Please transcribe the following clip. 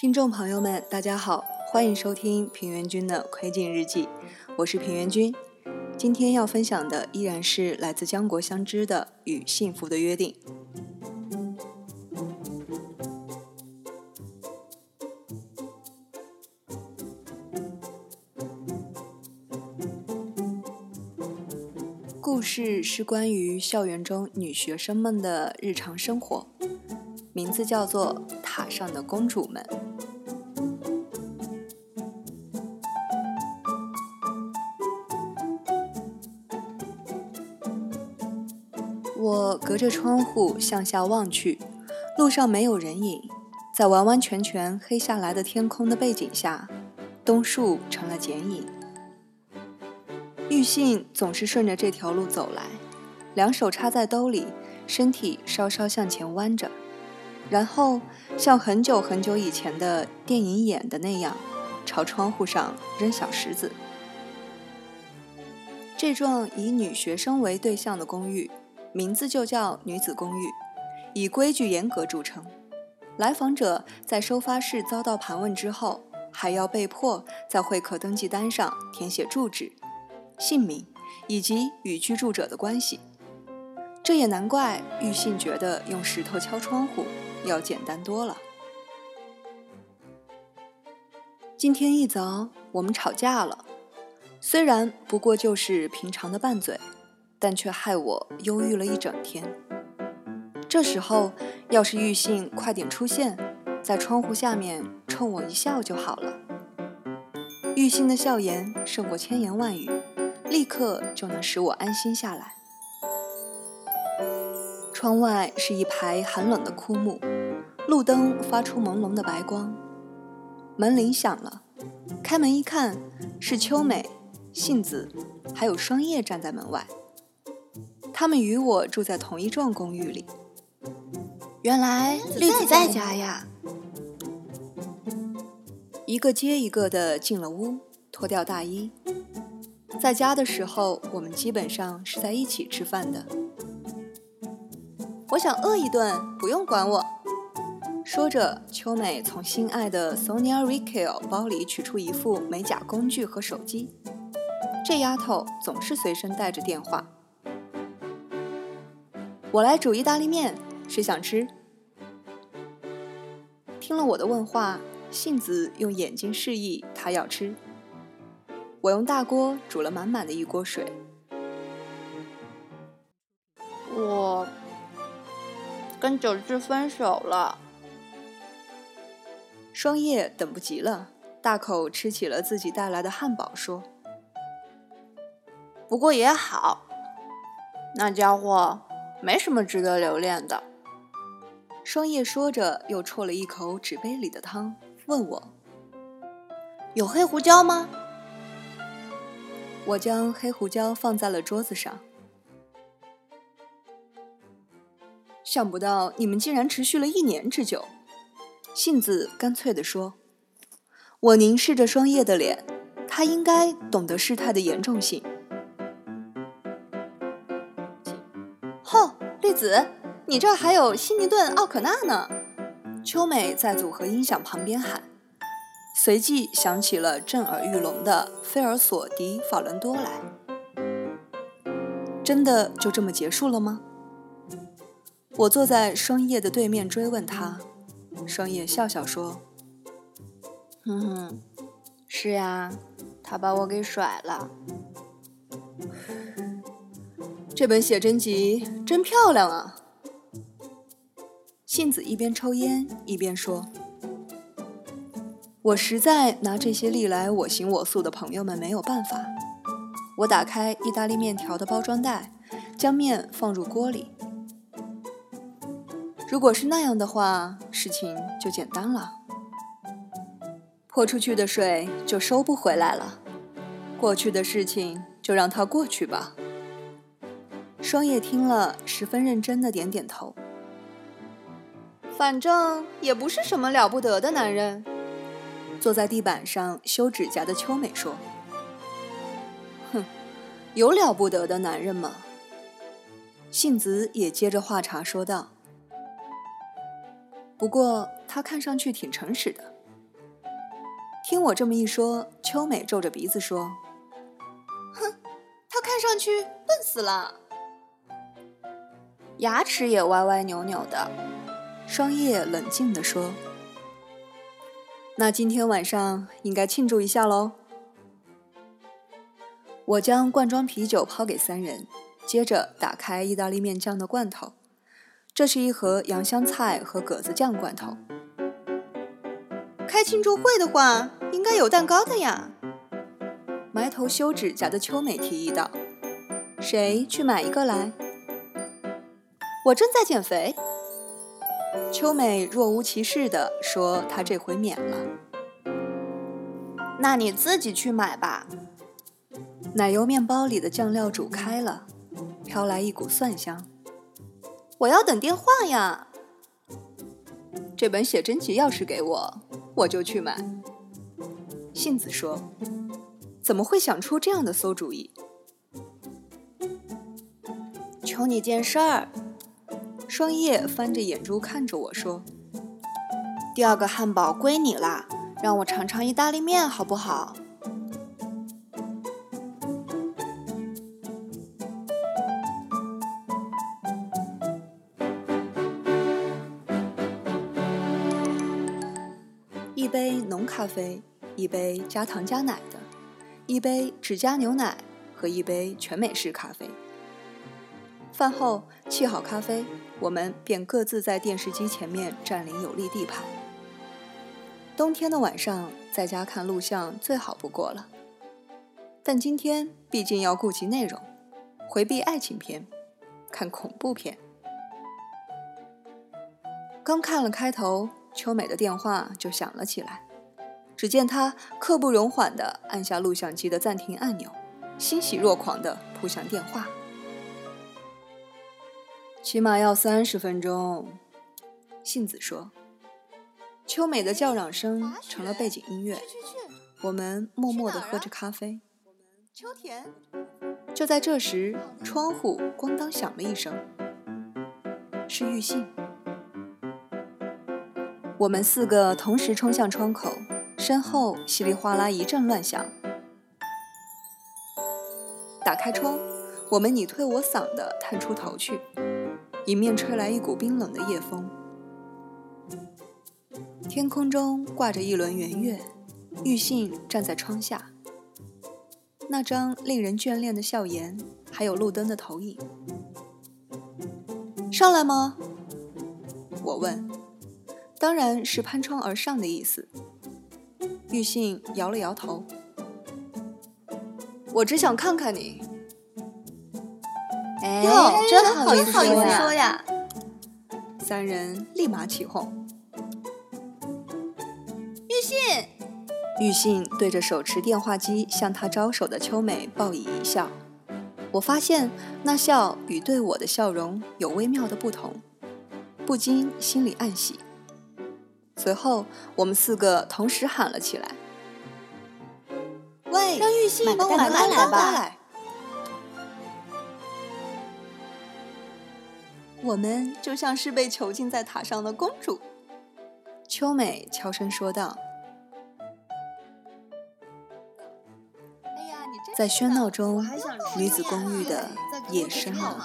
听众朋友们，大家好，欢迎收听平原君的窥镜日记，我是平原君。今天要分享的依然是来自江国相知的《与幸福的约定》。故事是关于校园中女学生们的日常生活，名字叫做《塔上的公主们》。我隔着窗户向下望去，路上没有人影，在完完全全黑下来的天空的背景下，冬树成了剪影。玉信总是顺着这条路走来，两手插在兜里，身体稍稍向前弯着，然后像很久很久以前的电影演的那样，朝窗户上扔小石子。这幢以女学生为对象的公寓，名字就叫女子公寓，以规矩严格著称。来访者在收发室遭到盘问之后，还要被迫在会客登记单上填写住址。姓名以及与居住者的关系，这也难怪玉信觉得用石头敲窗户要简单多了。今天一早我们吵架了，虽然不过就是平常的拌嘴，但却害我忧郁了一整天。这时候要是玉信快点出现，在窗户下面冲我一笑就好了。玉信的笑颜胜过千言万语。立刻就能使我安心下来。窗外是一排寒冷的枯木，路灯发出朦胧的白光。门铃响了，开门一看，是秋美、杏子，还有双叶站在门外。他们与我住在同一幢公寓里。原来栗子在家呀！一个接一个的进了屋，脱掉大衣。在家的时候，我们基本上是在一起吃饭的。我想饿一顿，不用管我。说着，秋美从心爱的 Sonia Riccio 包里取出一副美甲工具和手机。这丫头总是随身带着电话。我来煮意大利面，谁想吃？听了我的问话，杏子用眼睛示意她要吃。我用大锅煮了满满的一锅水。我跟九志分手了。双叶等不及了，大口吃起了自己带来的汉堡，说：“不过也好，那家伙没什么值得留恋的。”双叶说着，又啜了一口纸杯里的汤，问我：“有黑胡椒吗？”我将黑胡椒放在了桌子上，想不到你们竟然持续了一年之久。杏子干脆地说：“我凝视着双叶的脸，他应该懂得事态的严重性。”吼，栗子，你这还有悉尼顿奥可纳呢！秋美在组合音响旁边喊。随即响起了震耳欲聋的菲尔索迪法伦多来。真的就这么结束了吗？我坐在双叶的对面追问他，双叶笑笑说：“哼哼，是呀，他把我给甩了。这本写真集真漂亮啊。”杏子一边抽烟一边说。我实在拿这些历来我行我素的朋友们没有办法。我打开意大利面条的包装袋，将面放入锅里。如果是那样的话，事情就简单了。泼出去的水就收不回来了，过去的事情就让它过去吧。双叶听了，十分认真的点点头。反正也不是什么了不得的男人。坐在地板上修指甲的秋美说：“哼，有了不得的男人吗？”杏子也接着话茬说道：“不过他看上去挺诚实的。”听我这么一说，秋美皱着鼻子说：“哼，他看上去笨死了，牙齿也歪歪扭扭的。”双叶冷静地说：“那今天晚上应该庆祝一下喽。”我将罐装啤酒抛给三人，接着打开意大利面酱的罐头。这是一盒洋香菜和葛子酱罐头。开庆祝会的话，应该有蛋糕的呀。埋头修指甲的秋美提议道：“谁去买一个来？”我正在减肥。秋美若无其事地说：“她这回免了。”那你自己去买吧。奶油面包里的酱料煮开了，飘来一股蒜香。我要等电话呀。这本写真集要是给我，我就去买。杏子说：“怎么会想出这样的馊主意？”求你件事儿。双叶翻着眼珠看着我说：“第二个汉堡归你啦，让我尝尝意大利面好不好？”一杯浓咖啡，一杯加糖加奶的，一杯只加牛奶和一杯全美式咖啡。饭后沏好咖啡，我们便各自在电视机前面占领有利地盘。冬天的晚上在家看录像最好不过了，但今天毕竟要顾及内容，回避爱情片，看恐怖片。刚看了开头。秋美的电话就响了起来，只见她刻不容缓地按下录像机的暂停按钮，欣喜若狂地扑向电话。起码要三十分钟，杏子说。秋美的叫嚷声成了背景音乐，我们默默地喝着咖啡。秋田。就在这时，窗户咣当响了一声，是玉信。我们四个同时冲向窗口，身后稀里哗啦一阵乱响。打开窗，我们你推我搡的探出头去，迎面吹来一股冰冷的夜风。天空中挂着一轮圆月，玉信站在窗下，那张令人眷恋的笑颜，还有路灯的投影。上来吗？我问。当然是攀窗而上的意思。玉信摇了摇头，我只想看看你。哎，真好意思说呀！三人立马起哄。玉信，玉信对着手持电话机向他招手的秋美报以一笑。我发现那笑与对我的笑容有微妙的不同，不禁心里暗喜。随后，我们四个同时喊了起来：“喂，让玉信帮我买蛋糕我们就像是被囚禁在塔上的公主。”秋美悄声说道。在喧闹中，女子公寓的夜深了。